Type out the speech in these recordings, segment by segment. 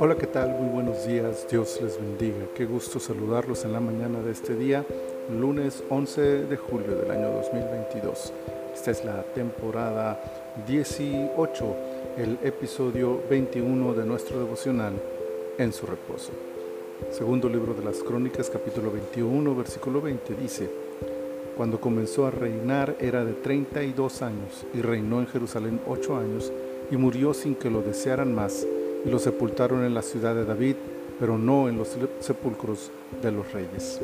Hola, ¿qué tal? Muy buenos días, Dios les bendiga. Qué gusto saludarlos en la mañana de este día, lunes 11 de julio del año 2022. Esta es la temporada 18, el episodio 21 de nuestro devocional En su reposo. Segundo libro de las Crónicas, capítulo 21, versículo 20, dice, Cuando comenzó a reinar era de 32 años y reinó en Jerusalén 8 años y murió sin que lo desearan más y lo sepultaron en la ciudad de David, pero no en los sepulcros de los reyes.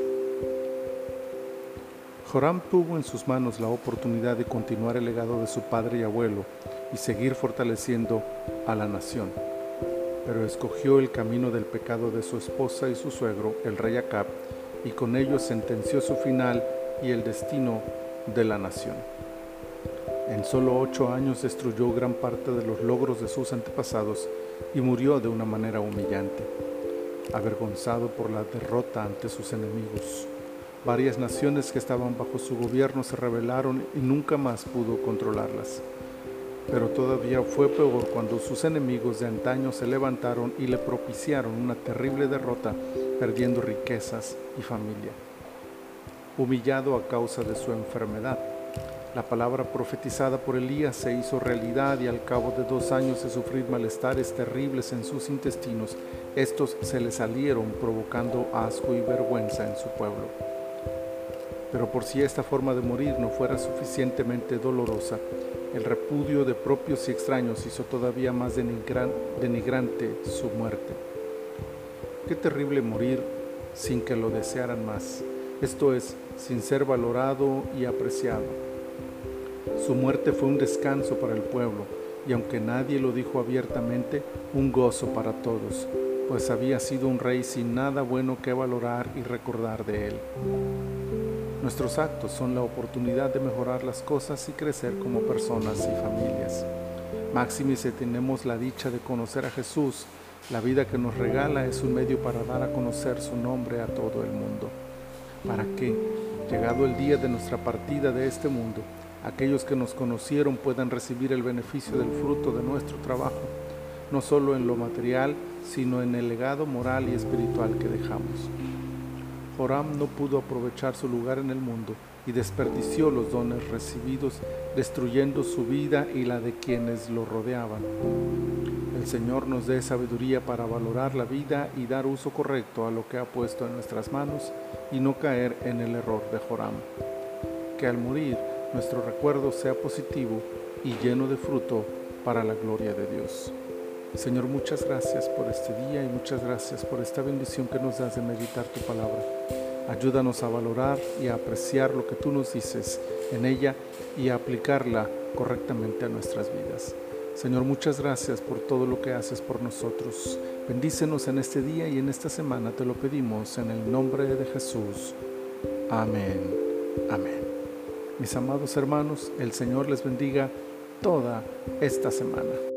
Joram tuvo en sus manos la oportunidad de continuar el legado de su padre y abuelo y seguir fortaleciendo a la nación, pero escogió el camino del pecado de su esposa y su suegro, el rey Acab, y con ello sentenció su final y el destino de la nación. En solo ocho años destruyó gran parte de los logros de sus antepasados y murió de una manera humillante, avergonzado por la derrota ante sus enemigos. Varias naciones que estaban bajo su gobierno se rebelaron y nunca más pudo controlarlas. Pero todavía fue peor cuando sus enemigos de antaño se levantaron y le propiciaron una terrible derrota, perdiendo riquezas y familia. Humillado a causa de su enfermedad, la palabra profetizada por Elías se hizo realidad y al cabo de dos años de sufrir malestares terribles en sus intestinos, estos se le salieron provocando asco y vergüenza en su pueblo. Pero por si esta forma de morir no fuera suficientemente dolorosa, el repudio de propios y extraños hizo todavía más denigrante su muerte. Qué terrible morir sin que lo desearan más, esto es, sin ser valorado y apreciado. Su muerte fue un descanso para el pueblo y aunque nadie lo dijo abiertamente, un gozo para todos, pues había sido un rey sin nada bueno que valorar y recordar de él. Nuestros actos son la oportunidad de mejorar las cosas y crecer como personas y familias. Máxime si tenemos la dicha de conocer a Jesús, la vida que nos regala es un medio para dar a conocer su nombre a todo el mundo. Para que, llegado el día de nuestra partida de este mundo, aquellos que nos conocieron puedan recibir el beneficio del fruto de nuestro trabajo, no solo en lo material, sino en el legado moral y espiritual que dejamos. Joram no pudo aprovechar su lugar en el mundo y desperdició los dones recibidos, destruyendo su vida y la de quienes lo rodeaban. El Señor nos dé sabiduría para valorar la vida y dar uso correcto a lo que ha puesto en nuestras manos y no caer en el error de Joram. Que al morir nuestro recuerdo sea positivo y lleno de fruto para la gloria de Dios. Señor, muchas gracias por este día y muchas gracias por esta bendición que nos das de meditar tu palabra. Ayúdanos a valorar y a apreciar lo que tú nos dices en ella y a aplicarla correctamente a nuestras vidas. Señor, muchas gracias por todo lo que haces por nosotros. Bendícenos en este día y en esta semana, te lo pedimos en el nombre de Jesús. Amén. Amén. Mis amados hermanos, el Señor les bendiga toda esta semana.